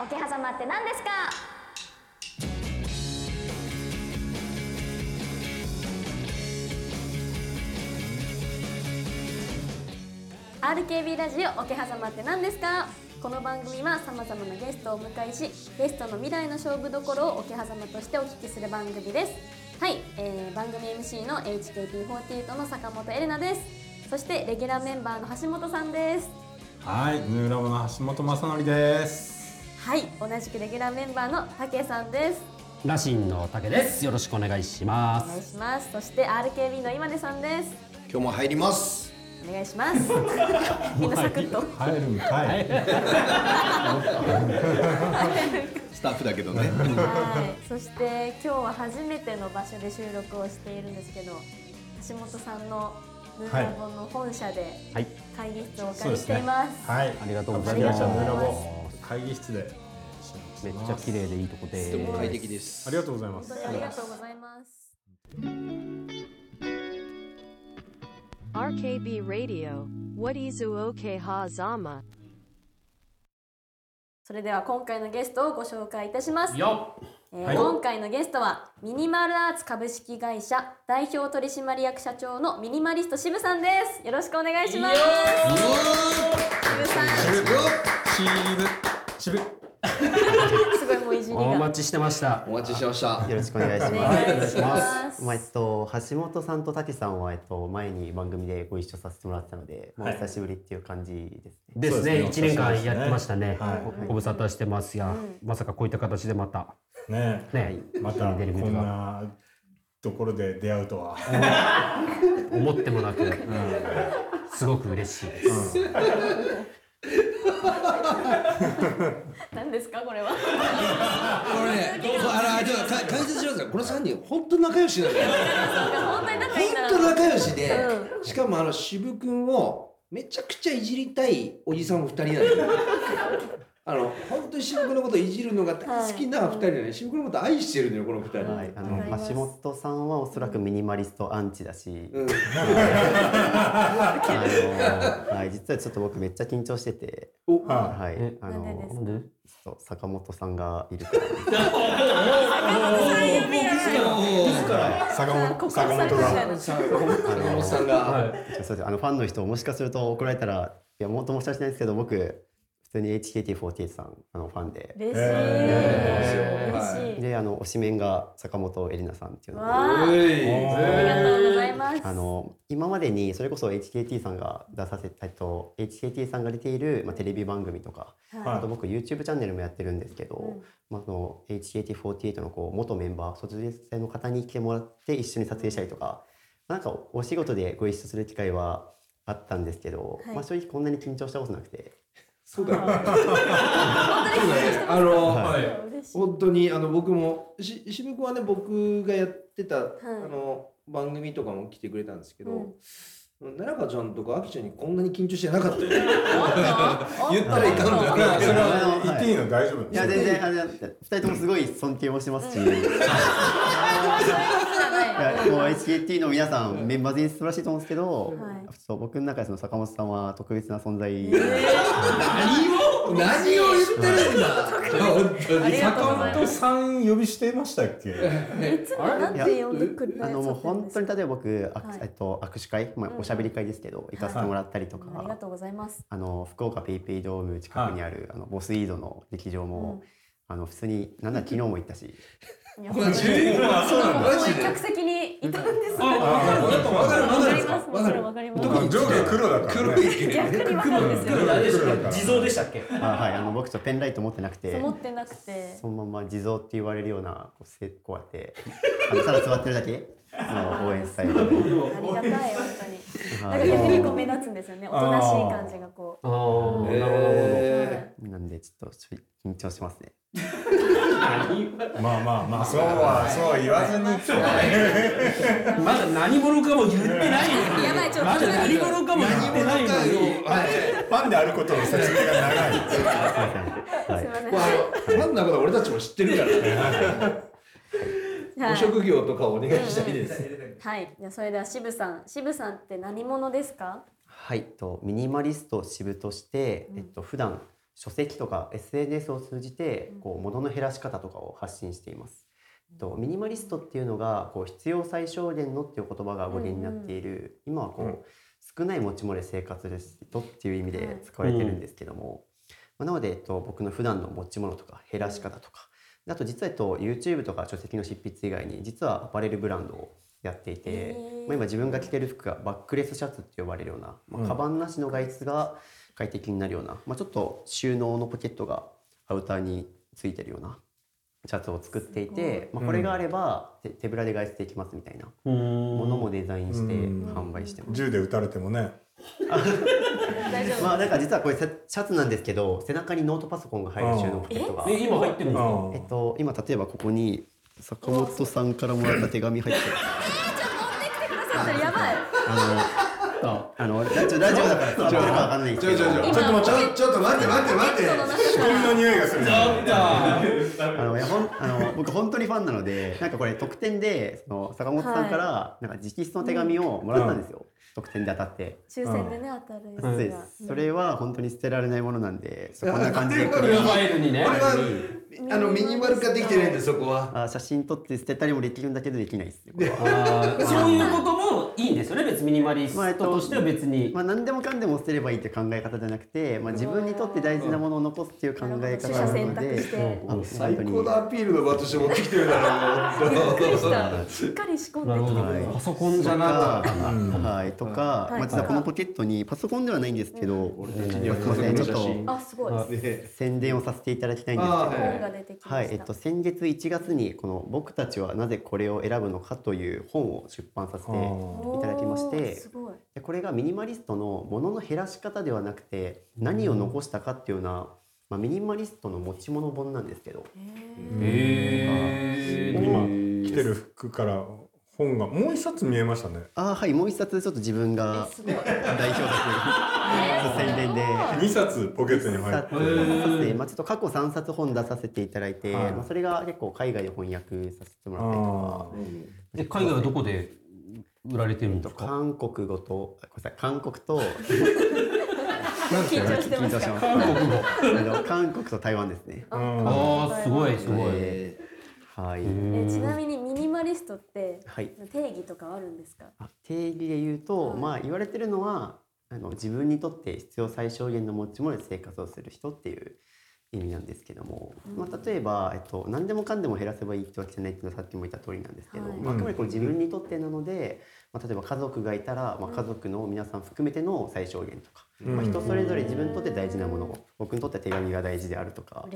オ桶狭間って何ですか RKB ラジオ桶狭間って何ですかこの番組はさまざまなゲストをお迎えしゲストの未来の勝負どころを桶狭間としてお聞きする番組ですはい、えー、番組 MC の HKT48 の坂本エレナですそしてレギュラーメンバーの橋本さんですはい、ヌーラボの橋本正則です。はい同じくレギュラーメンバーの竹さんですラシンの竹です。よろしくお願いしまお願いす。しますそして RKB の今根さんです今日も入ります。お願いします みんなサクッと入るんかい。スタッフだけどね。はい、そして今日は初めての場所で収録をしているんですけど橋本さんのヌーラボの本社ではい、会議室をお借りし。ています。はい。ありがとうござい株ます式会議室でめっちゃ綺麗でいいとこでとても快適です。ありがとうございますありがとうございます。RKB Radio, What is OK Hazama? それでは今回のゲストをご紹介いたします。よえーはい今回のゲストはミニマルアーツ株式会社代表取締役社長のミニマリスト渋さんです。よろしくお願いします。渋さん、渋渋。すごいもういじりが。お待ちしてました。お待ちしてました。よろしくお願いしおます。願いします。まあえっと橋本さんと滝さんはえっと前に番組でご一緒させてもらったので、まあお久しぶりっていう感じですね。ですね、一年間やってましたねはい。ご無沙汰してますや、まさかこういった形でまたねね、またこ出るこんなところで出会うとは。思ってもなく、すごく嬉しいです。何ですかこれは。これね、あら、ちょっとか解説しますか。この三人本当仲良しなんだよ。本当に仲いいんだ本当な。仲良しで、しかもあの渋くんをめちゃくちゃいじりたいおじさんも二人なんだよ。あの本当に渋くんのことをいじるのが大好きな二人だね。渋くんのこと愛してるのよこの二人。はい、あの橋本さんはおそらくミニマリストアンチだし、うん。あのはい実はちょっと僕めっちゃ緊張してて、お、ははいえ、あの坂本さんがいるから。い。坂本告坂本が。坂本さんが。そうですあのファンの人もしかすると怒られたらいやもっと申し訳ないですけど僕普通に HKT48 さんあのファンで。嬉しい。え嬉しい。であの推しメンが坂本エリナさんっていうので。わあ、りがとうございます。あの今までにそれこそ HKT さんが出させえっと HKT さんが出ている、まあ、テレビ番組とか、はい。あと僕 YouTube チャンネルもやってるんですけど、うん。まあ、その HKT48 のこう元メンバー卒業生の方に来てもらって一緒に撮影したりとかなんかお仕事でご一緒する機会はあったんですけど、はい。まあ、正直こんなに緊張したことなくて。そうだよ。ね。あの、嬉しい。本当にあの僕もし渋くんはね僕がやってた、い。あの番組とかも来てくれたんですけど、奈良香ちゃんとかあきちゃんにこんなに緊張してなかった 言ったらいかんのよいやそれは言っていいの？大丈夫。いや全然あの二人ともすごい尊敬もしてますし、い やもう HKT の皆さんメンバー全員素晴らしいと思うんですけど、はい。そう僕の中でその坂本さんは特別な存在、何を何を言ってるんだ。本当坂本さん呼びしてましたっけ？いつもなんて呼んでくれたあのもう本当にあ例えば僕、あはい。えっと、握手会、まあ、おしゃべり会ですけど、行かせてもらったりとか、りがとうございます。あの福岡ペイペイドーム近くにある、あのボスイードの劇場も、あの普通になんなら昨日も行ったしいやマジそうもうマジで客席にいたんです。わかるわかるわかります。もちろんわかります。あ上下黒だから黒ね。い逆にわかるんですよ。地蔵でしたっけ？あ、はい、あの僕ちょっとペンライト持ってなくて思ってなくて。そのまま地蔵って言われるようなこうせこうやってあのただ座ってるだけの応援スタイルで、ありがたい本当に。なんか逆にこう目立つんですよね。おとなしい感じがこう。ああ、なるほど。えなんでちょっと緊張しますねまあまあまあそうはそうは言わずに。まだ何者かも言ってない。やばいちょっとまだ何者かも言ってないのに。はいファンであることの説明が長い。すいません。ファンなこと俺たちも知ってるからねはいご職業とかお願いしたいです。はい。じゃあそれでは渋さん、渋さんって何者ですか？はい。とミニマリスト支部として、えっと普段書籍とか SNS を通じてこう物の減らし方とかを発信しています。とミニマリストっていうのがこう必要最小限のっていう言葉が語源になっている、今はこう、うん。少ない持ち物で生活する人っていう意味で使われてるんですけども、まあなので、えっと、僕の普段の持ち物とか減らし方とか、あと実は、えっと、YouTube とか書籍の執筆以外に実はアパレルブランドをやっていて、まあ、今自分が着てる服がバックレスシャツって呼ばれるような、まあ、カバンなしの外出が快適になるような、まあ、ちょっと収納のポケットがアウターについてるようなシャツを作っていて、まあ、これがあれば手手ぶらで外出できますみたいなもものもデザインしてうん。販売してます。銃で撃たれてもねまあなんか実はこれシャツなんですけど背中にノートパソコンが入る収納ポケットが。え今入ってるんですかあえっと今例えばここに坂本さんからもらった手紙入ってる。それやばい。ああのラジオラジオだから伝わってるかわかんないけど。ちょちょちょちょっと待ってちょっと待って待って待って。仕込みの匂いがするあのいやほんあの僕本当にファンなのでなんかこれ特典でその坂本さんからなんか直筆の手紙をもらったんですよ、特典で当たって。抽選でね当たるやつが。そうです。それは本当に捨てられないものなんでこんな感じでこプロファイルにねこれはあのミニマル化できてないんでそこは。あ写真撮って捨てたりもできるんだけどできないですね そういうこともいいんですよね。別にミニマリストとしては別に、まあ何でもかんでも捨てればいいって考え方じゃなくて、まあ、自分にとって大事なものを残すっていう考え方なので最高のアピールの場として持ってきてるだろう。びっくりした。しっかり仕込んで。なるほど、はいパソコンじゃなかったんだ、はい、とか、はいまあ、実はこのポケットにパソコンではないんですけど、俺たちにはすいませんちょっとあすごい。ね宣伝をさせていただきたいんですけど、あはい、えっと、先月1月にこの「僕たちはなぜこれを選ぶのか」という本を出版させていただきましてでこれがミニマリストのものの減らし方ではなくて何を残したかっていうような、まあ、ミニマリストの持ち物本なんですけど。今着てる服から本がもう一冊見えましたね。あーはいもう一冊ちょっと自分が代表作 宣伝で。二冊ポケットに入って。まあ、ちょっと過去3冊本出させていただいて、はい。まあ、それが結構海外で翻訳させてもらったりとあかで海外はどこで？売られてるんですか？韓国語とごめんなさい韓国と緊張してますか？緊張します。あの韓国と台湾ですね。あああすごいすごい、えーはい、えちなみにミニマリストってはい、定義とかあるんですか？あ定義で言うと、まあ言われてるのはあの自分にとって必要最小限の持ち物で生活をする人っていう意味なんですけども、まあ、例えば、えっと、何でもかんでも減らせばいいってわけじゃないっていうのはさっきも言った通りなんですけど、はい。まあ、あくまでこれ自分にとってなので、まあ、例えば家族がいたら、まあ、家族の皆さん含めての最小限とか、まあ、人それぞれ自分にとって大事なものを僕にとっては手紙が大事であるとか。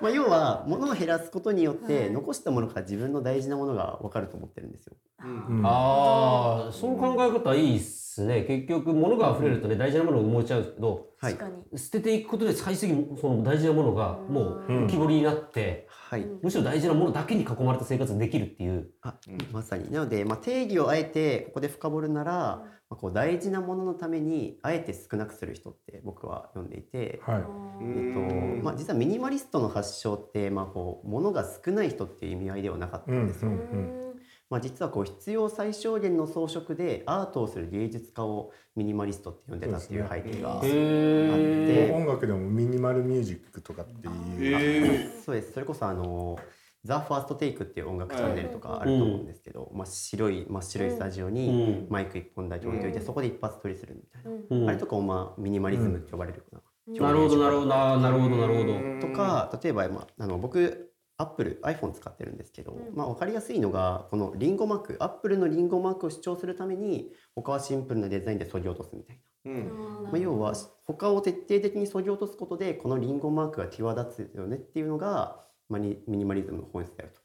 まあ、要は物を減らすことによって残したものから自分の大事なものが分かると思ってるんですよ。うん。ああそう考え方いいっすね。結局物が溢れるとね大事なものが埋もれちゃうけどはい。捨てていくことで最終的にその大事なものがもう浮き彫りになって、はい、むしろ大事なものだけに囲まれた生活ができるっていう。あまさに。なので、まあ、定義をあえてここで深掘るなら、まあ、こう大事なもののためにあえて少なくする人って僕は呼んでいて、はい。えっとまあ、実はミニマリストの発祥って、まあ、こう物が少ない人っていう意味合いではなかったんですよ。うんうんまあ、実はこう必要最小限の装飾でアートをする芸術家をミニマリストって呼んでたっていう背景があって。へ音楽でもミニマルミュージックとかっていう。そうです。それこそあの「ザ・ファーストテイクっていう音楽チャンネルとかあると思うんですけど、真っ白い真っ白いスタジオにマイク一本だけ置いといて、そこで一発撮りするみたいな、うん。あれとかを、まあ、ミニマリズムって呼ばれるかな、なるほどなるほどななるほどなるほど。とか例えば、まあ、あの僕アップル iPhone 使ってるんですけど、まあ、分かりやすいのがこのリンゴマークアップルのリンゴマークを主張するために他はシンプルなデザインで削ぎ落とすみたいな。まあ、要は他を徹底的に削ぎ落とすことでこのリンゴマークが際立つよねっていうのが、まあ、にミニマリズムの本質だよと。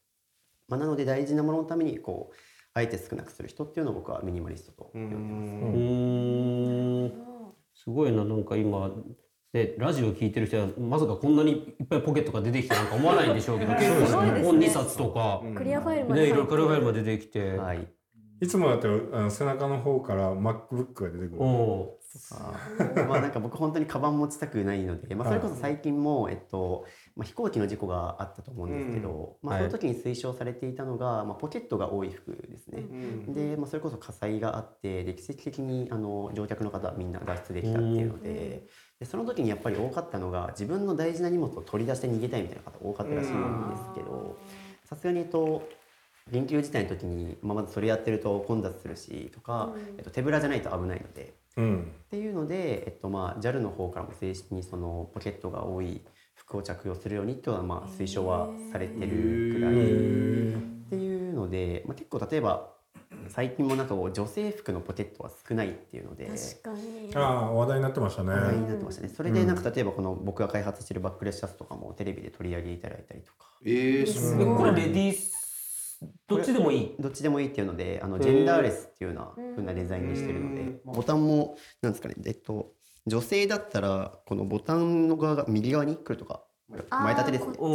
まあ、なので大事なもののためにこうあえて少なくする人っていうのを僕はミニマリストと呼んでます。うーん。すごいななんか今ね、ラジオ聞いてる人はまさかこんなにいっぱいポケットが出てきてなんか思わないんでしょうけど 結構ね。本2冊とか、クリアファイルまでね、いろいろカルファイルままで出てきて、はい、いつもだったらあの背中の方から MacBook が出てくる。う。んあまあなんか僕本当にカバン持ちたくないので、まあ、それこそ最近も、えっとまあ、飛行機の事故があったと思うんですけど、まあ、その時に推奨されていたのが、まあ、ポケットが多い服ですね。で、まあ、それこそ火災があってで奇跡的にあの乗客の方はみんな脱出できたっていうので,、でその時にやっぱり多かったのが自分の大事な荷物を取り出して逃げたいみたいな方多かったらしいんですけどさすがに言うと緊急事態の時に、まあ、まずそれやってると混雑するしとか、えっと、手ぶらじゃないと危ないので。うん。っていうので、えっとまあ、JAL の方からも正式にそのポケットが多い服を着用するようにっていうのはまあ推奨はされてるくらい。っていうので、まあ、結構例えば最近もなんかこう女性服のポケットは少ないっていうので。確かに。ああ話題になってましたね。話題になってましたね。それでなんか例えばこの僕が開発してるバックレスシャツとかもテレビで取り上げていただいたりとか。えー、すでごい。これレディースどっちでもいい？どっちでもいい。っていうのであのジェンダーレスっていうような風なデザインにしてるので。ボタンもなんですかねえっと女性だったらこのボタンの側が右側に来るとか前立てですね。う。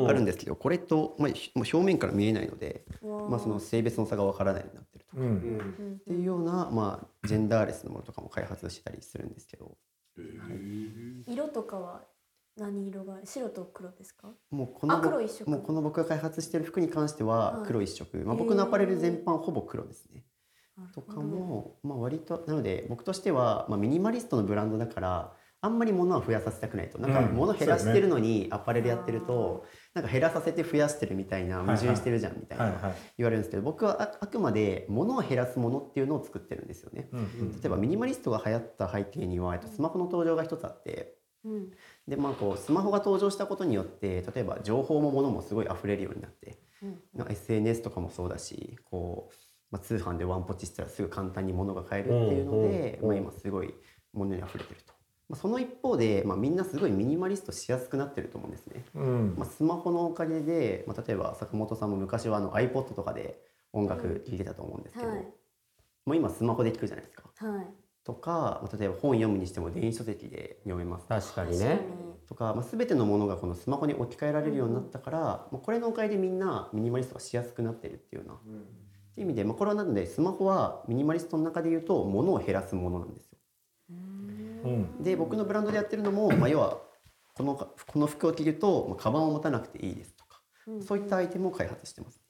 んあるんですけどこれと、まあ、表面から見えないので、まあ、その性別の差がわからないようになってると。か、うん。っていうような、まあ、ジェンダーレスのものとかも開発してたりするんですけど。色とかは何色が白と黒ですか？もうこのあ黒一色。もうこの僕が開発してる服に関してははい。黒一色、まあ、僕のアパレル全般ほぼ黒ですね。とかも、まあ、割となので僕としては、まあ、ミニマリストのブランドだからあんまり物は増やさせたくないと。なんかうん物減らしてるのにアパレルやってると、なんか減らさせて増やしてるみたいな矛盾してるじゃんみたいな言われるんですけど僕はああくまで物を減らすものっていうのを作ってるんですよね。うん例えばミニマリストが流行った背景にはえっとスマホの登場が一つあってうん。でまあこうスマホが登場したことによって例えば情報も物もすごい溢れるようになって、なん。か SNS とかもそうだしこう、まあ、通販でワンポチしたらすぐ簡単に物が買えるっていうので、うんまあ、今すごい物に溢れてると。まあ、その一方で、まあ、みんなすごいミニマリストしやすくなってると思うんですね。うん。まあ、スマホのおかげで、まあ、例えば坂本さんも昔はあの iPod とかで音楽聴いてたと思うんですけど、はい。もう今スマホで聴くじゃないですか。はい。とか、まあ例えば本読むにしても電子書籍で読めます確かにね。とか、まあ、全てのものがこのスマホに置き換えられるようになったから、まあ、これのおかげでみんなミニマリストがしやすくなってるっていうような、っていう意味で、まあ、これはなのでスマホはミニマリストの中で言うと物を減らすものなんですよ。うん。で僕のブランドでやってるのも、まあ、要はこのこの服を着ると、まあ、カバンを持たなくていいですとか、そういったアイテムを開発してます。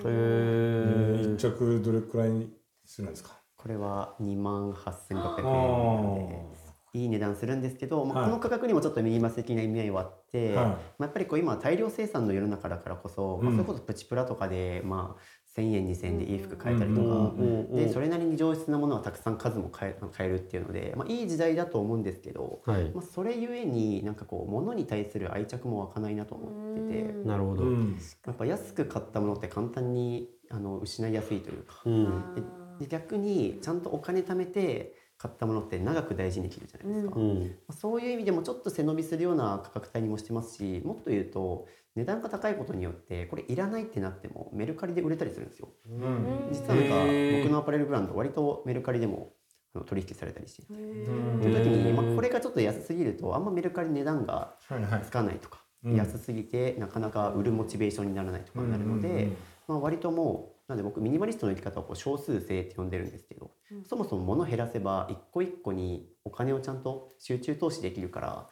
へー。一着どれくらいにするんですか？これは2万8600円なあのでいい値段するんですけど、まあ、はい。この価格にもちょっとミニマス的な意味合いはあって、はい。まあ、やっぱりこう今は大量生産の世の中だからこそ、まあ、うん。それこそプチプラとかで、まあ、1,000円2,000円でいい服買えたりとか、うんうんうんでそれなりに上質なものはたくさん数も買え買えるっていうので、まあ、いい時代だと思うんですけど、はい。まあ、それゆえになんかこう物に対する愛着も湧かないなと思ってて。なるほど、うん。やっぱ安く買ったものって簡単にあの失いやすいというか、うん。でで逆にちゃんとお金貯めて買ったものって長く大事にできるじゃないですか、まうん。あそういう意味でもちょっと背伸びするような価格帯にもしてますしもっと言うと値段が高いことによってこれいらないってなってもメルカリで売れたりするんですよ。うん。実はなんか僕のアパレルブランド割とメルカリでもあの取引されたりして。いてうん。という時に、まあ、これがちょっと安すぎるとあんまメルカリ値段がはいはい。つかないとか、うん。安すぎてなかなか売るモチベーションにならないとかになるので、うん。うんうんまあ、割ともうなんで僕ミニマリストの生き方をこう少数制って呼んでるんですけど、そもそも物減らせば一個一個にお金をちゃんと集中投資できるから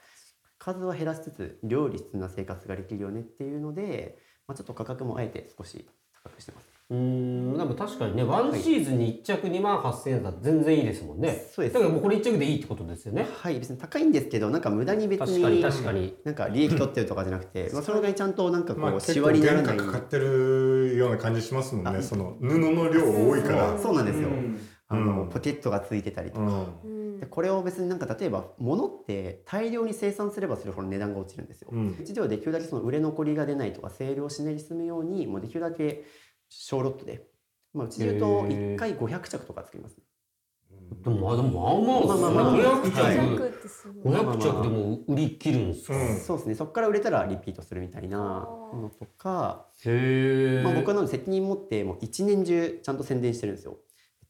数は減らしつつ両立な生活ができるよねっていうので、まあ、ちょっと価格もあえて少し高くしてます。うーんでも確かにねワンシーズンに1着2万8000円だったら全然いいですもんね。そうです。だからもうこれ1着でいいってことですよね。はい別に高いんですけどなんか無駄に別確かにに確かに。なんか利益取ってるとかじゃなくて、まあ、それがちゃんとなんかこまあ、う結構シワになら原なかかってるような感じしますもんね。その布の量多いから。そうなんですよ、あのうんポケットがついてたりとか、うんでこれを別になんか例えば物って大量に生産すればするほど値段が落ちるんですよ。うん。一度はできるだけその売れ残りが出ないとか清涼しないで済むようにもうできるだけ小ロットで、まあ、うちで言うとへー。1回500着とか作りますね。でもまあでもまあまあまあまあまあ500着、はい500ってすごい。500着でも売り切るんですか、うん。そうですね。そこから売れたらリピートするみたいなのとか、へえ、まあ、僕はなので責任持ってもう一年中ちゃんと宣伝してるんですよ。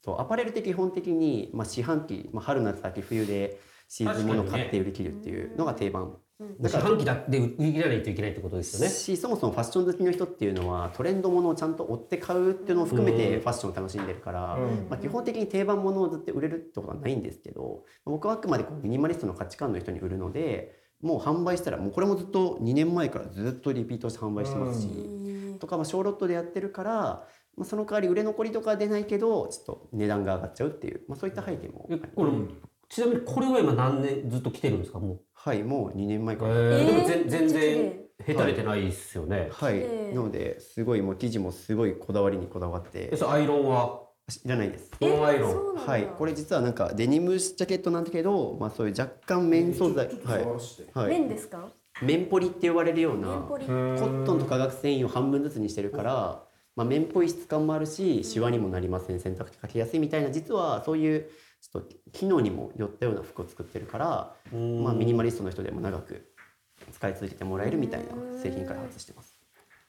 えっと、アパレルって基本的に、まあ、四半期、まあ、春夏秋冬でシーズンもの買って売り切るっていうのが定番。四半期だで売り切らないといけないってことですよね。しそもそもファッション好きの人っていうのはトレンドものをちゃんと追って買うっていうのを含めてファッションを楽しんでるから、うん。まあ、基本的に定番ものをずっと売れるってことはないんですけど僕はあくまでこうミニマリストの価値観の人に売るのでもう販売したらもうこれもずっと2年前からずっとリピートして販売してますし、とかまあ小ロットでやってるから、まあ、その代わり売れ残りとかは出ないけどちょっと値段が上がっちゃうっていう、まあ、そういった背景もありますえこれ、ちなみにこれは今何年ずっと来てるんですか？もう。はいもう2年前えから。ー、でも全えー全然へたれてないですよね。はい。綺麗、なのですごいもう生地もすごいこだわりにこだわって。えそれアイロンは？いらないです。ノンアイロン。そうなんだ。はい、これ実はなんかデニムジャケットなんだけど、まあそういう若干綿素材、はい、はい、綿ですか？綿ポリって呼ばれるようなコットンと化学繊維を半分ずつにしてるから、まあ綿っぽい質感もあるし、シワにもなりません、洗濯機かけやすいみたいな実はそういうちょっと機能にも寄ったような服を作ってるから、まあミニマリストの人でも長く使い続けてもらえるみたいな製品開発してます。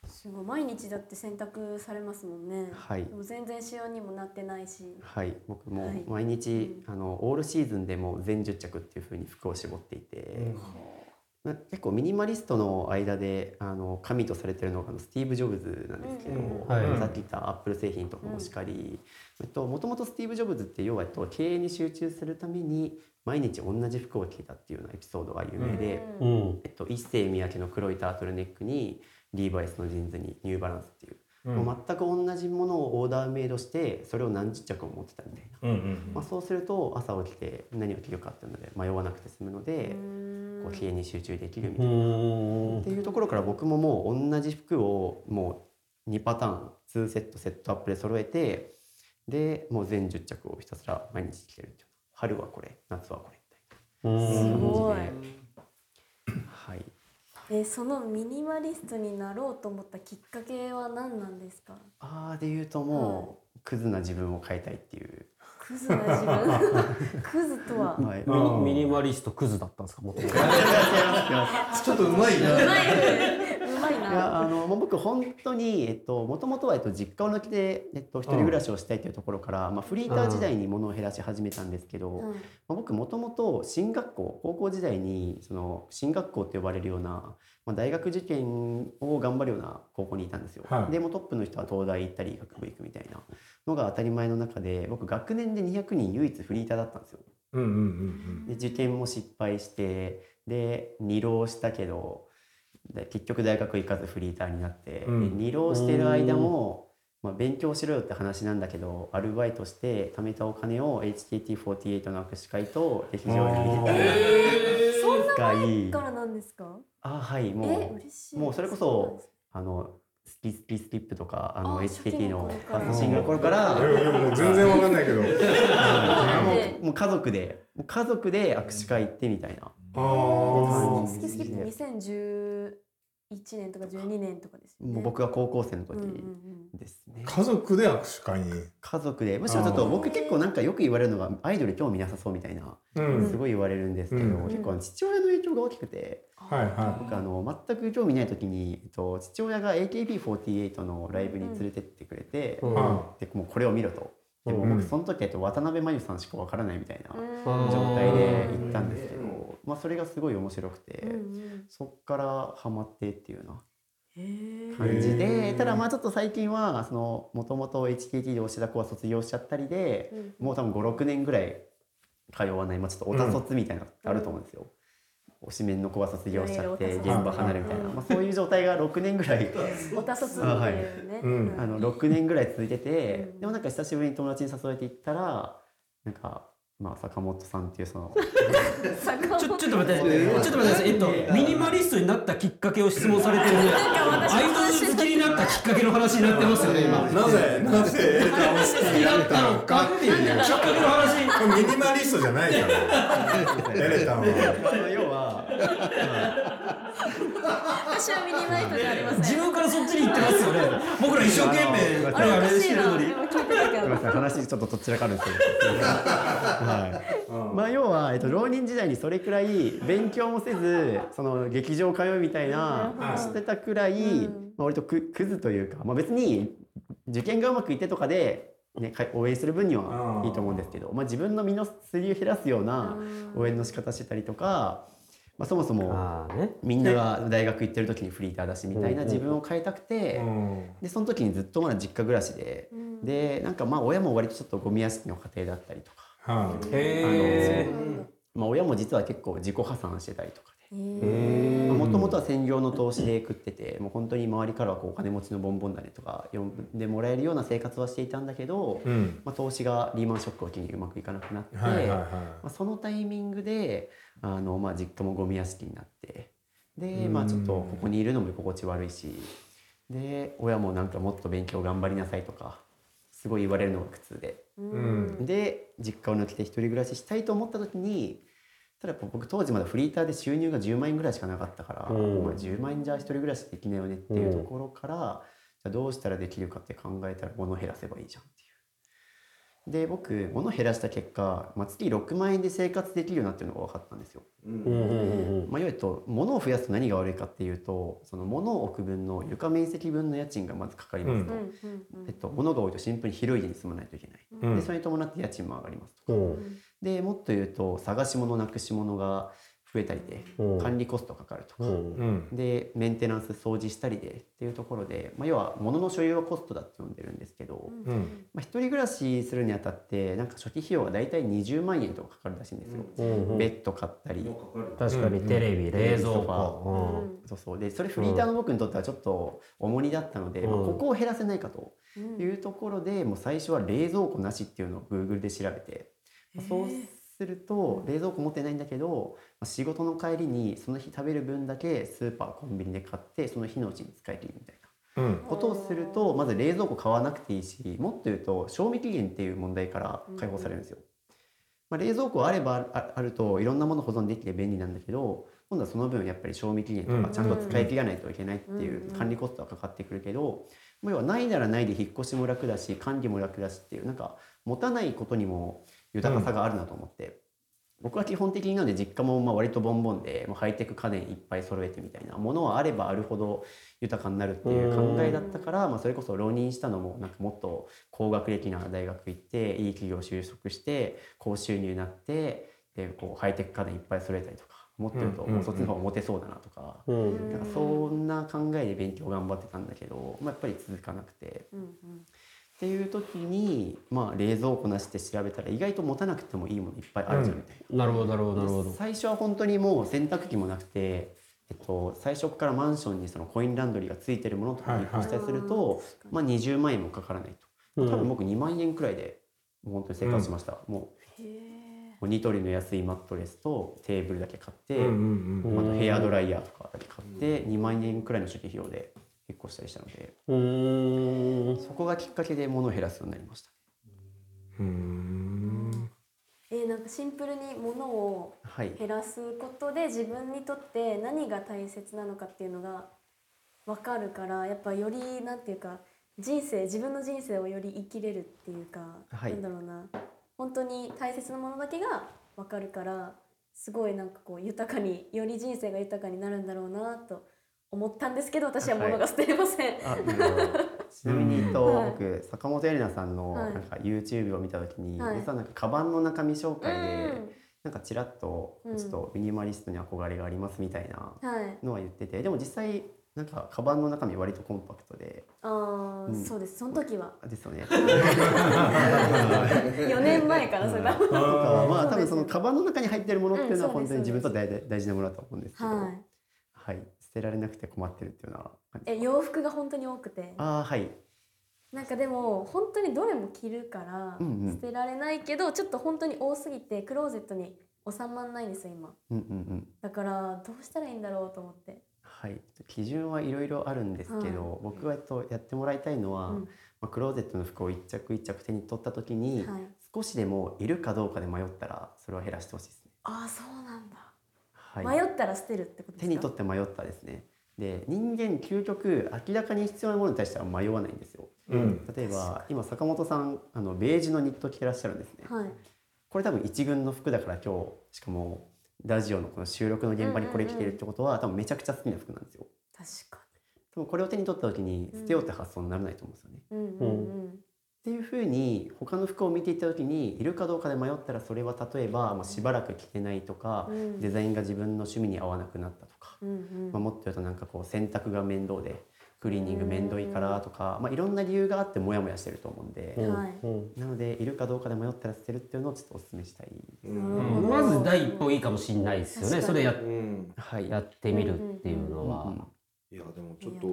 すごい。毎日だって洗濯されますもんね。はい。でも全然シワにもなってないし。はい、僕もはい。毎日、あのオールシーズンでも全10着っていう風に服を絞っていて、まあ結構ミニマリストの間であの神とされてるのがあのスティーブ・ジョブズなんですけど、うんはい。さっき言ったアップル製品とかもしかり、えっともともとスティーブ・ジョブズって要は、えっと、経営に集中するために毎日同じ服を着てたっていうようなエピソードが有名で、うん。えっと、一世三宅の黒いタートルネックにリーバイスのジーンズにニューバランスっていう、もう全く同じものをオーダーメイドしてそれを何十着も持ってたみたいな。うんうんまあ、そうすると朝起きて何を着るかっていうので迷わなくて済むのでこう経営に集中できるみたいな。ん。っていうところから僕ももう同じ服をもう2パターン2セットセットアップで揃えてでもう全10着をひたすら毎日着てるっていう。春はこれ夏はこれみたいすごい。なはいえそのミニマリストになろうと思ったきっかけは何なんですか？ああで言うともう、クズな自分を変えたいっていう、クズな自分？クズとは？はい、ミニミニマリストクズだったんですか？もともと。ちょっとうまいな。うまいうまいいやなあのもう僕本当にえっともともとはえっと実家を抜けてえっと一人暮らしをしたいというところから、まあフリーター時代に物を減らし始めたんですけど、うん。まあ、僕もともと進学校高校時代にその進学校って呼ばれるような、まあ、大学受験を頑張るような高校にいたんですよ。はい。でもうトップの人は東大行ったり医学部行くみたいなのが当たり前の中で僕学年で200人唯一フリーターだったんですよ。うんうんうんで受験も失敗してで二浪したけどで結局大学行かずフリーターになって、うん。で二浪してる間も、まあ、勉強しろよって話なんだけどアルバイトして貯めたお金を HKT48 の握手会と劇場に見てたりそんな使いからなんですか？あはいえもうもうそれこそあのスキスキスキップとかあのあ HKT の初期の頃から。ファーストシングルの頃からいやいやもう全然わかんないけど。もでうもう家族で家族で握手会行ってみたいな。あー。スキスキップ2011年とか12年とかですよね。もう僕が高校生の時うんうんうん。ですね。家族で握手会に家族で。むしろちょっと僕結構なんかよく言われるのがアイドル興味なさそうみたいな、うん。すごい言われるんですけど、うん。結構父親の影響が大きくてはいは僕あの全く興味ない時に、えっと、父親が AKB48 のライブに連れてってくれて、うん。はでもうこれを見ろと。でもうん僕その時、えっと、渡辺真由さんしかわからないみたいなうん。状態で行ったんですけど、まあ、それがすごい面白くて、そっからハマってっていうような感じへでーただまあちょっと最近はそのもともと HKT で教えた子は卒業しちゃったりで、うん。もう多分56年ぐらい通わない、まあ、ちょっとおた卒みたいなのってあると思うんですよ。推しメンの子は卒業しちゃって現場離れるみたいな、うん。まあ、そういう状態が6年ぐらい おていうね。あはいうん。あの6年ぐらい続いてて、うん。でもなんか久しぶりに友達に誘われて行ったらなんか、まあ、坂本さんっていうその坂ちょちょっと待って、ちょっと待って。えっと、ミニマリストになったきっかけを質問されてる。アイドル好きになったきっかけの話になってますよね、今。い なぜなぜエレタンを好きになったのかっていう。きっかけの話。ミニマリストじゃないからエレタンは要は私はミニマリストじゃありません。自分からそっちに行ってますよね。僕ら一生懸命、ああれおあれかしいな。してるのに。話ちょっとどちらかるんですけど、はいまあ、要は、えっと、浪人時代にそれくらい勉強もせずその劇場通うみたいなうんしてたくらい、うん。まあ、割とククズというか、まあ、別に受験がうまくいってとかで、ね、か応援する分にはいいと思うんですけど、まあ、自分の身のすりを減らすような応援の仕方してたりとかまあ、そもそもみんなが大学行ってる時にフリーターだしみたいな自分を変えたくて、うん。でその時にずっとまだ実家暮らしで、でなんかまあ親も割とちょっとゴミ屋敷の家庭だったりとか、はい。へまあ、親も実は結構自己破産してたりとかで。えもともとは専業の投資で食っててもう本当に周りからはこうお金持ちのボンボンだねとか呼んでもらえるような生活はしていたんだけど、うん。まあ、投資がリーマンショックを機にうまくいかなくなって、まあ、そのタイミングであの、まあ、実家もゴミ屋敷になってで、まあ、ちょっとここにいるのも居心地悪いしで親もなんかもっと勉強頑張りなさいとかすごい言われるのが苦痛で。いうんで実家を抜けて一人暮らししたいと思った時にただ僕当時まだフリーターで収入が10万円ぐらいしかなかったから、うんお前10万円じゃ一人暮らしできないよねっていうところから、じゃあどうしたらできるかって考えたら物を減らせばいいじゃんって。で僕物を減らした結果、まあ、月6万円で生活できるようになってるのが分かったんですよ。まあ、いわゆると物を増やすと何が悪いかっていうとその物を置く分の床面積分の家賃がまずかかりますと、えっと、物が多いとシンプルに広い家に住まないといけない、うん。でそれに伴って家賃も上がりますと。か、うん。でもっと言うと探し物なくし物が増えたりで、うん。管理コストかかるとか、うん。うん。でメンテナンス掃除したりでっていうところで、まあ、要は物の所有はコストだって呼んでるんですけど、うん。まあ、一人暮らしするにあたってなんか初期費用が大体20万円とかかかるらしいんですよ、うんうんベッド買ったり、確かにテレビ冷蔵ソファ庫そうそう。でそれフリーターの僕にとってはちょっと重荷だったので、うん。まあここを減らせないかというところで、もう最初は冷蔵庫なしっていうのを Google で調べて、まあそうすると冷蔵庫持ってないんだけど、まあ仕事の帰りにその日食べる分だけスーパーコンビニで買ってその日のうちに使えるみたいな。うんことをするとまず冷蔵庫買わなくていいしもっと言うと賞味期限っていう問題から解放されるんですよ。まあ、冷蔵庫あればああるといろんなもの保存できて便利なんだけど今度はその分やっぱり賞味期限とうんかちゃんと使い切らないといけないっていう管理コストがかかってくるけど、まあ要はないならないで引っ越しも楽だし管理も楽だしっていうなんか持たないことにも豊かさがあるなと思って。僕は基本的になので実家もまあ割とボンボンでもうハイテク家電いっぱい揃えてみたいなものはあればあるほど豊かになるっていう考えだったから、まあ、それこそ浪人したのもなんかもっと高学歴な大学行っていい企業就職して高収入になってでこうハイテク家電いっぱい揃えたりとかもっと言うと、うんうんうんもうそっちの方がモテそうだなとか,、うんなんかそんな考えで勉強頑張ってたんだけど、まあ、やっぱり続かなくて。っていう時に、まあ、冷蔵庫なしで調べたら意外と持たなくてもいいものいっぱいあるじゃん。みたいな。なるほどなるほどなるほど。最初は本当にもう洗濯機もなくて、えっと、最初からマンションにそのコインランドリーがついてるものとかにしたりすると、まあ、20万円もかからないと、うん。多分僕2万円くらいでもう本当に生活しました、もうもうニトリの安いマットレスとテーブルだけ買って、うんうんうんあとヘアドライヤーとかだけ買って2万円くらいの初期費用で引っ越したりしたのでうーん。そこがきっかけで物を減らすようになりました。うん。えーなんかシンプルに物をはい。減らすことで自分にとって何が大切なのかっていうのが分かるからやっぱよりなんていうか人生自分の人生をより生きれるっていうか、はい。なんだろうな。本当に大切なものだけが分かるからすごいなんかこう豊かにより人生が豊かになるんだろうなと思ったんですけど私は物が捨てれません。あなるほど。ちなみに言うと、はい僕坂本エレナさんのはい。なんか YouTube を見た時に、はい。実はなんかカバンの中身紹介で、うんなんかちらっとうん。ちょっとミニマリストに憧れがありますみたいなはい、のは言っててでも実際なんかカバンの中身割とコンパクトであー、うん。そうです。その時は。ですよね。4年前からそれだ、とか。まあ多分そのカバンの中に入ってるものっていうのはうん本当に自分と大大事なものだと思うんですけど、はい。はい。捨てられなくて困ってるっていうのはえ洋服が本当に多くて。ああはい。なんかでも本当にどれも着るからうんうん。捨てられないけど、ちょっと本当に多すぎてクローゼットに収まらないんですよ今。うんうんうん。だからどうしたらいいんだろうと思って。はい、基準はいろいろあるんですけど、僕がえっとやってもらいたいのは、うん。まあ、クローゼットの服を一着一着手に取った時に、はい。少しでもいるかどうかで迷ったらそれは減らしてほしいですね。ああそうなんだ、はい、迷ったら捨てるってことですか？手に取って迷ったですね。で人間究極明らかに必要なものに対しては迷わないんですよ。うん例えば今坂本さんあのベージュのニット着てらっしゃるんですね。はいこれ多分一軍の服だから今日しかもラジオのこの収録の現場にこれ着てるってことは、多分めちゃくちゃ好きな服なんですよ。確かでもこれを手に取った時に捨てようって発想にならないと思うんですよね。にうんうんうんっていうふうに他の服を見ていった時にいるかどうかで迷ったらそれは例えば、まあ、しばらく着てないとか、うん。デザインが自分の趣味に合わなくなったとか、うんうん。まあ、もっと言うとなんかこう洗濯が面倒でクリーニング面倒いからとか、まあ、いろんな理由があってモヤモヤしてると思うんで、うん。なのでいるかどうかで迷ったら捨てるっていうのをちょっとお勧めしたい。うん。まず第一歩いいかもしれないですよね。それやうん。はい、やってみるっていうのは、うんいやでもちょっやと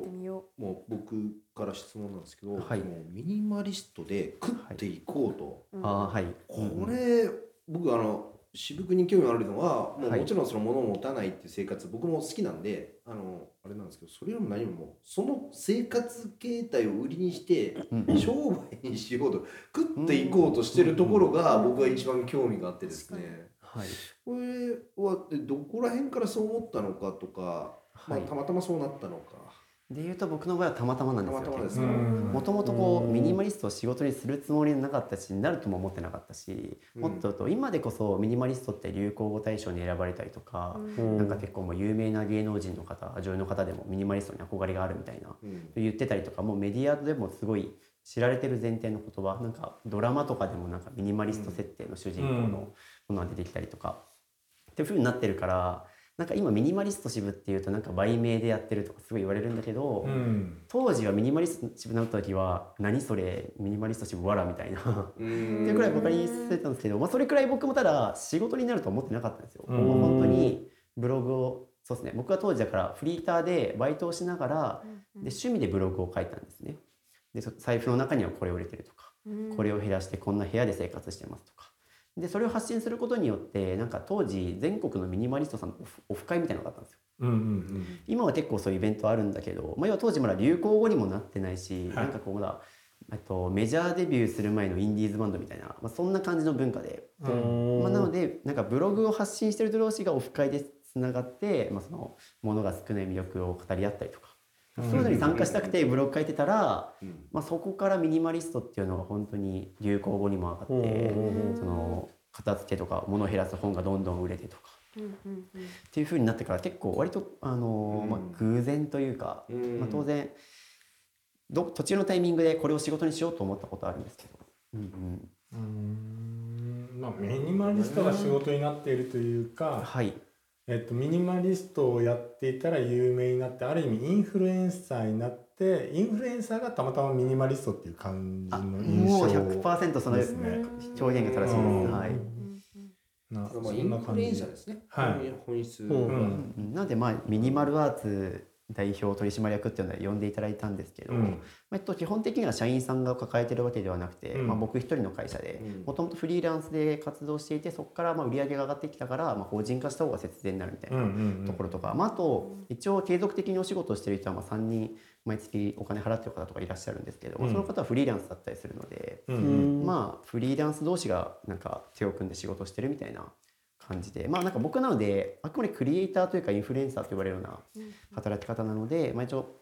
もう僕から質問なんですけど、はい。そのミニマリストで食っていこうと、う、うんあーはい。これ僕あの私服に興味あるのはもうはい。もちろんその物を持たないっていう生活僕も好きなんであのあれなんですけどそれよりも何よりもその生活形態を売りにしてうん。商売にしようと食っていこうとしてるところが僕は一番興味があってですね。はい。これはどこら辺からそう思ったのかとか、まあ、はい。たまたまそうなったのか。で言うと僕の場合はたまたまなんですよ。たまたまですか。うん。もともとこううん。ミニマリストを仕事にするつもりなかったしなるとも思ってなかったし、うん。もっと言うと今でこそミニマリストって流行語大賞に選ばれたりとか、うん。なんか結構もう有名な芸能人の方女優の方でもミニマリストに憧れがあるみたいなうん。言ってたりとかもうメディアでもすごい知られてる前提の言葉なんかドラマとかでもなんかミニマリスト設定の主人公のものが出てきたりとか、っていう風になってるからなんか今ミニマリスト支部っていうとなんか売名でやってるとかすごい言われるんだけど、うん。当時はミニマリスト支部になった時は何それミニマリスト支部わらみたいな。っていうくらいバカにしてたんですけど、まあ、それくらい僕もただ仕事になると思ってなかったんですよ。うん。もう本当にブログをそうですね。僕は当時だからフリーターでバイトをしながらで趣味でブログを書いたんですね。でそ財布の中にはこれを入れてるとかうん。これを減らしてこんな部屋で生活してますとかでそれを発信することによってなんか当時全国のミニマリストさんのオフ会みたいなのがあったんですよ。うんうん今は結構そういうイベントあるんだけど、まあ、要は当時まだ流行語にもなってないし、はい。なんかこうまだえっとメジャーデビューする前のインディーズバンドみたいな、まあ、そんな感じの文化で、うん。まあ、なのでなんかブログを発信してる同士がオフ会でつながって、まあ、そのものが少ない魅力を語り合ったりとか、そういうのに参加したくてブログ書いてたら、うん。まあ、そこからミニマリストっていうのが本当に流行語にも上がって、うんその片付けとか物を減らす本がどんどん売れてとか。うんうんうん。っていう風になってから結構割と、あのまあ、偶然というか、うん。まあ、当然ど途中のタイミングでこれを仕事にしようと思ったことあるんですけど、うんうん、うん。まあミニマリストが仕事になっているというか、はいえっと、ミニマリストをやっていたら有名になってある意味インフルエンサーになってインフルエンサーがたまたまミニマリストっていう感じあの印象もう100%そのですね。表現が正しいです、うん。はい。なまあ、そインフルエンんな感じサーですね。はい。本質は。うん。うん。なのでまあミニマルアーツ代表取締役っていうのは呼んでいただいたんですけど、うん。まあえっと、基本的には社員さんが抱えてるわけではなくて、うん。まあ、僕一人の会社でうん。もともとフリーランスで活動していてそこからまあ売り上げが上がってきたから、まあ、法人化した方が節税になるみたいなところとか、まあ、あと一応継続的にお仕事をしている人はまあ3人毎月お金払ってる方とかいらっしゃるんですけど、うん。その方はフリーランスだったりするので、まあフリーランス同士がなんか手を組んで仕事をしてるみたいな感じで。まあなんか僕なのであくまでクリエイターというかインフルエンサーと言われるような働き方なので、まあ、一応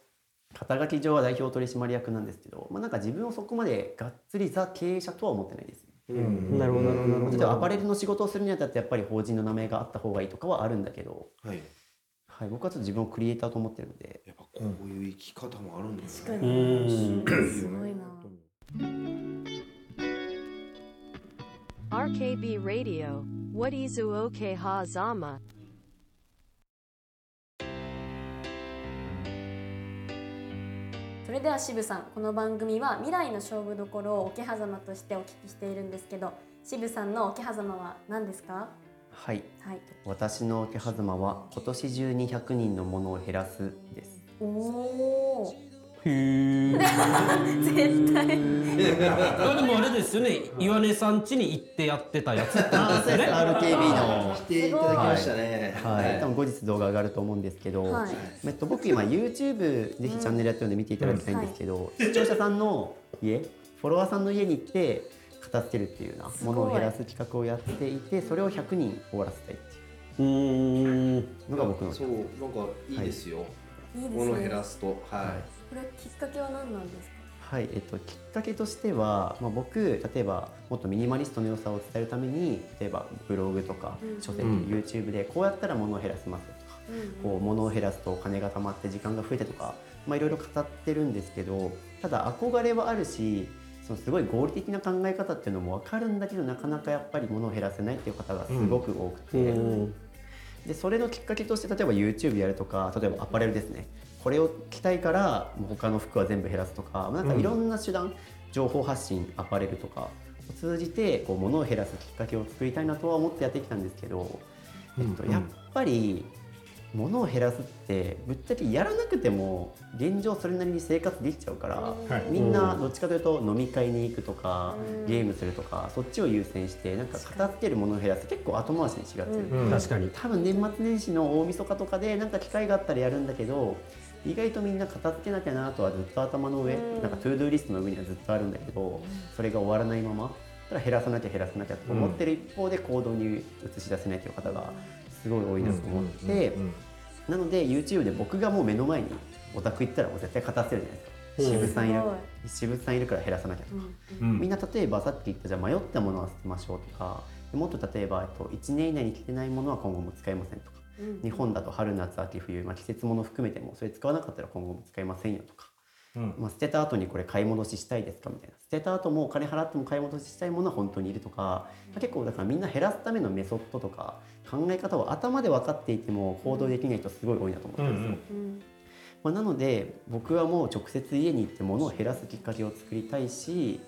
肩書き上は代表取締役なんですけど、まあ、なんか自分をそこまでがっつりザ経営者とは思ってないです。なるほどなるほど例えばアパレルの仕事をするにあたってやっぱり法人の名前があった方がいいとかはあるんだけど、はい。はい、僕はちょっと自分をクリエイターと思ってるので。やっぱこういう生き方もあるんです確かね。にすごいな。RKB Radio, What Izu Oke Ha Zama? それでは渋さんこの番組は未来の勝負どころを桶狭間としてお聞きしているんですけど渋さんの桶狭間は何ですか？はい。はい。私の桶狭間は今年中に100人のものを減らすです。おおへえ絶対。でもあれですよね。岩根さん家に行ってやってたやつってことですよね。RKB の。来ていただきましたね。はい、多分後日動画上がると思うんですけど、はい。えっと、僕今 YouTube ぜひチャンネルやってるんで見ていただきたいんですけど、視聴者さんの家フォロワーさんの家に行って片付けるっていうようなものを減らす企画をやっていてそれを100人終わらせたいっていうのが僕のそう、なんかいいですよ。い。いですね。物を減らすと。はこれきっかけは何なんですか？はいえっと、きっかけとしては、まあ、僕例えばもっとミニマリストの良さを伝えるために例えばブログとかうん書籍、うん。YouTube でこうやったら物を減らせますよとかこう物を減らすとお金が貯まって時間が増えてとか、まあ、いろいろ語ってるんですけどただ憧れはあるしそのすごい合理的な考え方っていうのも分かるんだけどなかなかやっぱり物を減らせないっていう方がすごく多くて、うん。でそれのきっかけとして例えば YouTube やるとか例えばアパレルですねこれを着たいからもう他の服は全部減らすとかなんかいろんな手段、情報発信アパレルとかを通じてこう物を減らすきっかけを作りたいなとは思ってやってきたんですけど、えっと、うん。やっぱり物を減らすってぶっちゃけやらなくても現状それなりに生活できちゃうから、はい。みんなどっちかというと飲み会に行くとか、ゲームするとかそっちを優先してなんか片付けるものを減らす結構後回しにしがち、うん。確かに。多分年末年始の大晦日とかでなんか機会があったらやるんだけど意外とみんな片付けなきゃなとはずっと頭の上、なんか to-do list の上にはずっとあるんだけど、それが終わらないままただ減らさなきゃ減らさなきゃと思ってる一方で行動に移し出せないという方がすごい多いなと思って、うん。なので YouTube で僕がもう目の前にお宅行ったらもう絶対片付けるじゃないですか。渋さんいる渋さんいるから減らさなきゃとか、うん。みんな例えばさっき言ったじゃあ迷ったものは捨てましょうとかもっと例えば、えっと、1年以内に着てないものは今後も使えませんとか、日本だと春夏秋冬、まあ、季節もの含めてもそれ使わなかったら今後も使えませんよとか、うん。まあ、捨てた後にこれ買い戻ししたいですかみたいな。捨てた後もお金払っても買い戻ししたいものは本当にいるとか、まあ結構だからみんな減らすためのメソッドとか考え方を頭で分かっていても行動できない人すごい多いなと思ってうんます。うん。まあ、なので僕はもう直接家に行って物を減らすきっかけを作りたいし、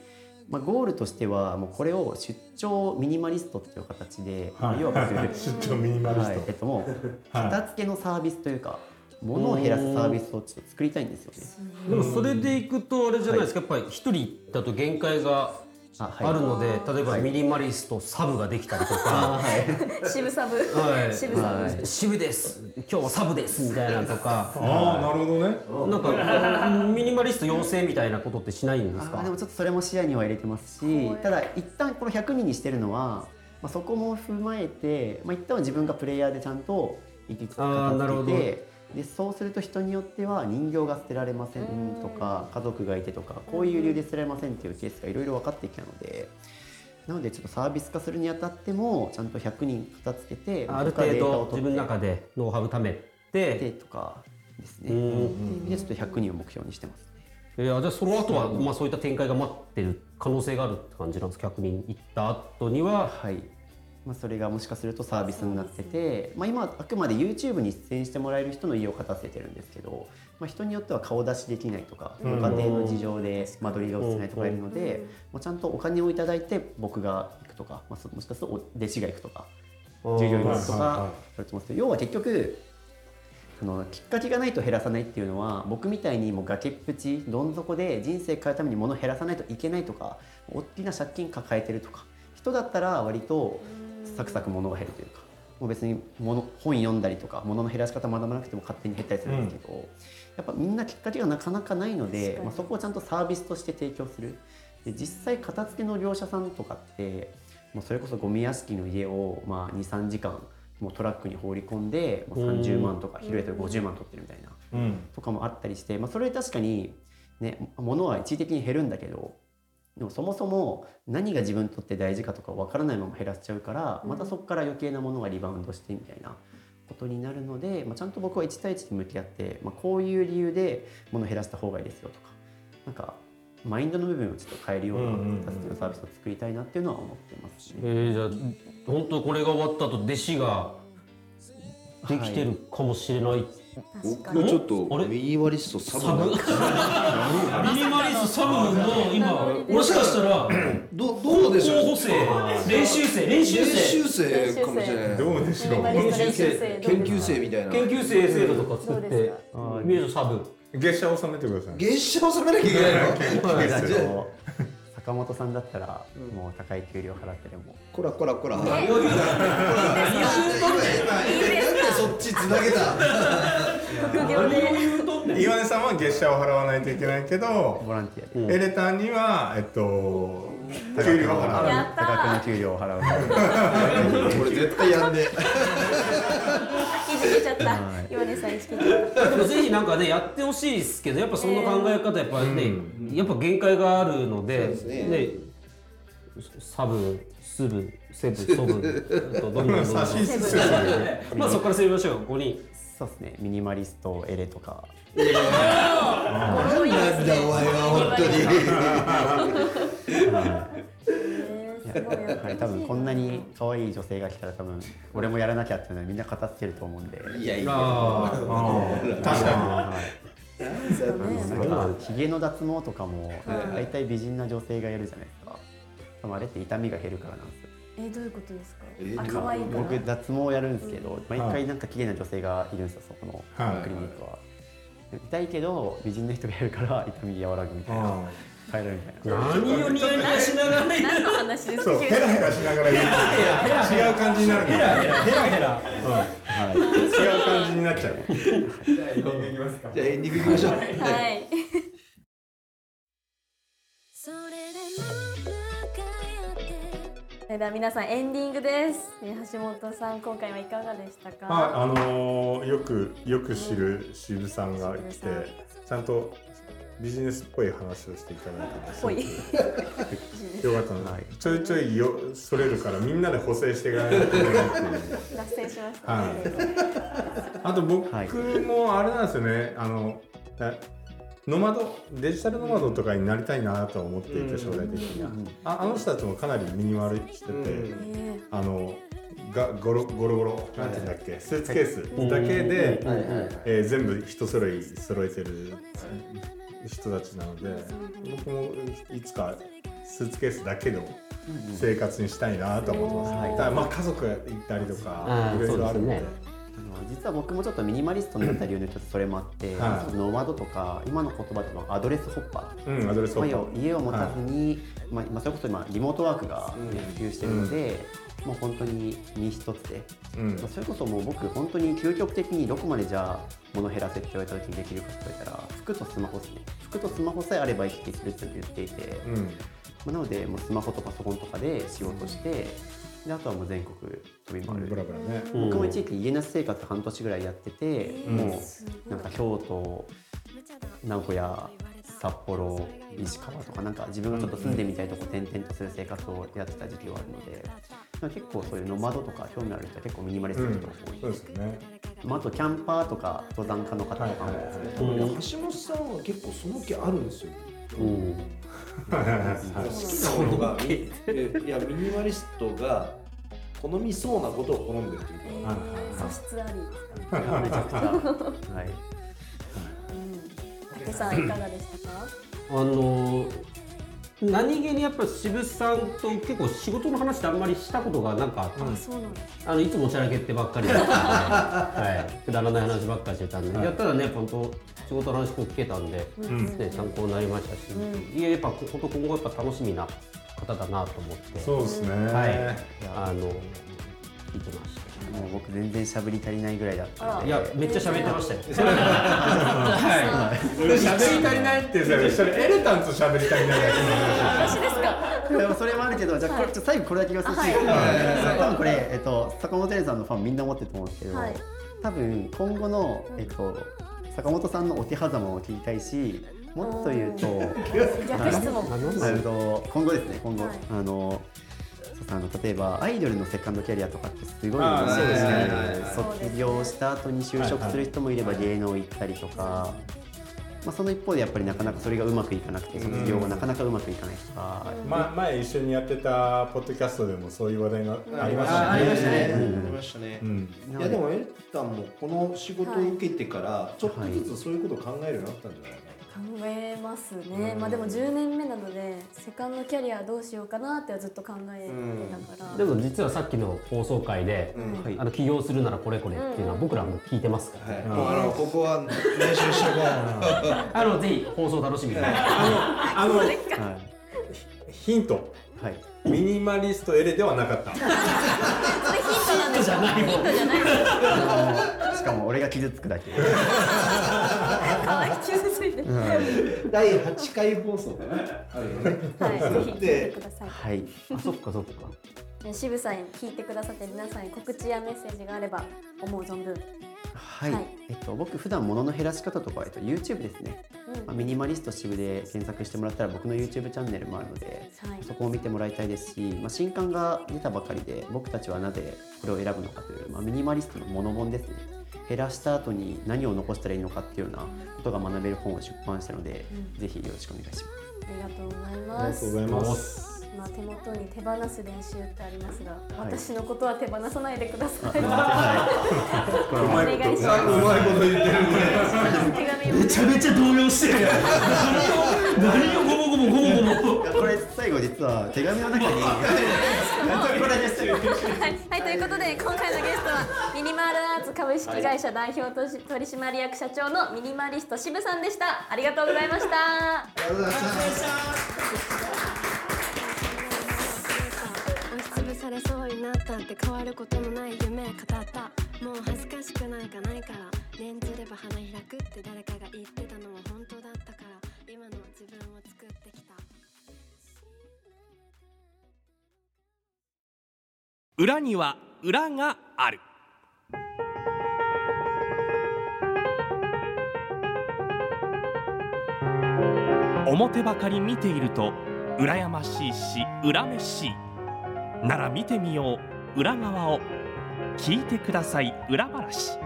まあ、ゴールとしてはもうこれを出張ミニマリストっていう形で、まあはい。要は 出張ミニマリスト。はいえっと、もうはい。片付けのサービスというか物を減らすサービスをちょっと作りたいんですよね。でもそれでいくとあれじゃないですか、やっぱり一人だと限界があはい。あるので、例えばミニマリストサブができたりとあか、はい。渋サブ、はい。渋サブ、はい。渋です。今日はサブです。みたいなのとか。ああなるほどね。なんかミニマリスト養成みたいなことってしないんですか？でもちょっとそれも視野には入れてますしただ一旦この100人にしてるのは、まあ、そこも踏まえて、まあ、一旦は自分がプレイヤーでちゃんと行き着くあーなるほど。片付けてでそうすると人によっては人形が捨てられませんとか家族がいてとかこういう理由で捨てられませんっていうケースがいろいろ分かってきたのでなのでちょっとサービス化するにあたってもちゃんと100人片付けてある程度自分の中でノウハウ貯めでてとかですね。うっていうん意味でちょっと100人を目標にしてますね。いやじゃあその後はまあそういった展開が待ってる可能性があるって感じなんですか？100人行った後にははい。まあ、それがもしかするとサービスになってて、まあ、今あくまで YouTube に出演してもらえる人の家を勝たせてるんですけど、まあ、人によっては顔出しできないとか、ご家庭の事情で間取りが映せないとかいるので、まあ、ちゃんとお金をいただいて僕が行くとか、まあ、そもしかするとお弟子が行くとか従業員が行くとかそれとも要は結局そのきっかけがないと減らさないっていうのは僕みたいにもう崖っぷちどん底で人生変えるために物を減らさないといけないとか大きな借金抱えてるとか人だったら割とサクサク物が減るというかもう別に物本読んだりとか物の減らし方学ばなくても勝手に減ったりするんですけど、やっぱみんなきっかけがなかなかないので、まあ、そこをちゃんとサービスとして提供する。で実際片付けの業者さんとかってもうそれこそゴミ屋敷の家を、まあ、23時間もうトラックに放り込んで、まあ、30万とか広いと50万取ってるみたいなうん。とかもあったりして、まあ、それ確かにね物は一時的に減るんだけどでもそもそも何が自分にとって大事かとか分からないまま減らしちゃうからまたそこから余計なものがリバウンドしてみたいなことになるので、まあ、ちゃんと僕は1対1に向き合って、まあ、こういう理由で物を減らした方がいいですよとかなんかマインドの部分をちょっと変えるようなうんうんうん助けのサービスを作りたいなっていうのは思ってますね。えー、じゃあ本当これが終わった後弟子ができてるかもしれない、僕はちょっとあれ？ミニマリストサブサブミニマリストサブも今もしかしたら どどうでしょう？候補生練習生練習練生習生かもしれない。どうでしょう？練習生研究生みたいな。研究生制度とか作ってどうです。ミュージサブ。月謝納めてください。月謝納めなきゃいけないの？坂本さんだったらもう高い給料払ってでも。こらこらこら余裕だ今今なんでそっちつなげた副業で何を言うとんねん岩根さんは月謝を払わないといけないけどボランティア。でエレタンにはえっと給料を払う。やった多額の給料を払う。これ絶対やんで けちゃった。岩根さん意識つけちゃったぜひなんかねやってほしいですけどやっぱその考え方やっぱね、やっぱ限界があるのでね。サブスブセブソブどんどんどんどん。まあそこから攻めましょう。5人そうですね。ミニマリストエレとか。なんだお前は本当に はい、多分こんなに可愛い女性が来たら多分俺もやらなきゃっていうのはみんな片付けると思うんで。いやいや。あ確かはいね。今ひげの脱毛とかもはい。大体美人な女性がやるじゃないですか。多分あれって痛みが減るからなんですよ。えー、どういうことですか？えーあ可愛いから。僕脱毛やるんですけど、毎回なんか綺麗な女性がいるんですよそこのはい。クリニックは。痛いけど美人の人がやるから痛み和らぐみたいな変えられるみたいな。何をニヤニヤしながらの？話ですか？そうヘラヘラしながら言う。と違う感じになるヘラヘラ。ヘラヘラ、はい、違う感じになっちゃう。じゃあエンディングいきますか。じゃあエンディングいきましょう。はい。それでは皆さんエンディングです、ね、橋本さん今回はいかがでしたか？ああのーよくよく知る渋さんが来て渋ちゃんとビジネスっぽい話をしていただいてすごく よかったの、ちょいちょいよそれるからみんなで補正していかないといけないっていう。脱線しましたはね、い。あと僕もあれなんですよね。あのえノマドデジタルノマドとかになりたいなとは思っていて将来的には。ああの人たちもかなりミニマルしてて、ねあのがゴロゴロゴロなんていうんだっけ？スーツケースだけで、えー全部一揃い揃えてる人たちなので僕もいつかスーツケースだけの生活にしたいなと思ってます、はい。だからまあ家族がいたりとかいろいろあるので実は僕もちょっとミニマリストになった理由の一つそれもあって、はい。ノマドとか今の言葉でのアドレスホッパー。うんアドレスホッパまあー家を持たずに、まあ、今それこそ今リモートワークがね普及してるので、もう本当に身一つで、うん。まあ、それこそもう僕本当に究極的にどこまでじゃあ物減らせって言われた時にできるかって言われたら服とスマホですね。服とスマホさえあれば生きていけるって言っていて、うん。まあ、なのでもうスマホとパソコンとかで仕事してであとはもう全国飛び回る、ブラブラね。うん。僕も一時期家なし生活半年ぐらいやってて、うんもうなんか京都名古屋札幌石川とかなんか自分がちょっと住んでみたいとこ転々とする生活をやってた時期はあるので、まあ、結構そういうノマドとか興味ある人は結構ミニマリストうんの人が多い、そうですよね。まあ、あとキャンパーとか登山家の方とかも、はいはいはいうん。橋本さんは結構その気あるんですようん好きなものがいやミニマリストが好みそうなことを好んでるというか。素質あり、めちゃくちゃ、はい、竹さんいかがでしたか？あの何気にやっぱ渋さんと結構仕事の話ってあんまりしたことがなんか、あのいつもおちゃらけってばっかり。だったんで、はい、くだらない話ばっかりしてたんで、やったらね本当仕事の話こう聞けたんで、ね、参考になりましたし、いややっぱ本当今後やっぱ楽しみな方だなと思って。そうですね。はい。あの聞いてましもう僕全然しゃべり足りないぐらいだったのた。で。いやめっちゃ喋ってましたよ。喋り足りないってさそれエレタンと喋り足りない話。私ですか？いやそれもあるけど、じゃあこれ、最後これだけ言わせて。ほしい。多分これ、えっと、坂本玲さんのファンみんな思ってると思うんですけど、はい。多分今後の、えっと、坂本さんの桶狭間を聞きたいし、もっと言うと、逆質問今後ですね、今後、はいあのそうそうあの例えばアイドルのセカンドキャリアとかってすごいですね。卒業した後に就職する人もいれば芸能行ったりとか、まあ、その一方でやっぱりなかなかそれがうまくいかなくて卒業がなかなかうまくいかないとか、ま、前一緒にやってたポッドキャストでもそういう話題がありましたあありましたね。ね。ありましたね。うん、いやでもエルタンもこの仕事を受けてからちょっとずつそういうことを考えるようになったんじゃないかな考えますね、まあでも10年目なのでセカンドキャリアどうしようかなってずっと考えてたから、でも実はさっきの放送回で、うん。あの起業するならこれこれっていうのは僕らも聞いてますから、はい、あのここは練習しとこう。あのぜひ放送楽しみに、あのはい。ヒント。はい、ミニマリストエレではなかった。ヒントじゃないヒントじゃないしかも俺が傷つくだけ。かわいい傷ついてる。第8回放送かな。あるよね。はいぜひ聞いてください。はい。あそっかそっか。ね渋さんに聞いてくださって皆さんに告知やメッセージがあれば思う存分。はい、はい。えっと僕普段物の減らし方とかは、えっと、YouTube ですね、うん。まあ、ミニマリスト渋で検索してもらったら僕の YouTube チャンネルもあるので、はい。そこを見てもらいたいですし、まあ、新刊が出たばかりで僕たちはなぜこれを選ぶのかという、まあ、ミニマリストのモノ本ですね減らした後に何を残したらいいのかっていうようなことが学べる本を出版したので、ぜひよろしくお願いします。ありがとうございありますがとうございます。まあ手元に手放す練習ってありますが、い。私のことは手放さないでください。お願い。しますうまいこと言ってるねめちゃめちゃ動揺してる 何を？ゴモゴモゴモゴモこれ最後実は手紙の中にこれです。はい、はい、ということで今回のゲストはミニマールアーツ株式会社代表取締役社長のミニマリスト渋さんでした。ありがとうございました。押しつぶされそうになったって変わることのない夢語った。もう恥ずかしくなんかないから。念ずれば花開くって誰かが言ってたのも本当だったから。今の自分を作ってきた裏には裏がある。表ばかり見ていると羨ましいし恨めしいなら見てみよう。裏側を聞いてください。裏話。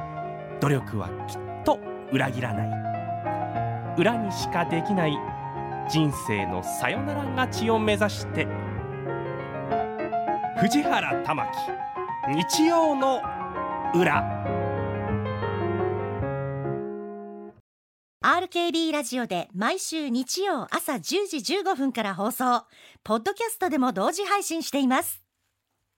努力はきっと裏切らない。裏にしかできない。人生のさよなら勝ちを目指して。藤原玉木日曜の裏。RKB ラジオで毎週日曜朝10時15分から放送。ポッドキャストでも同時配信しています。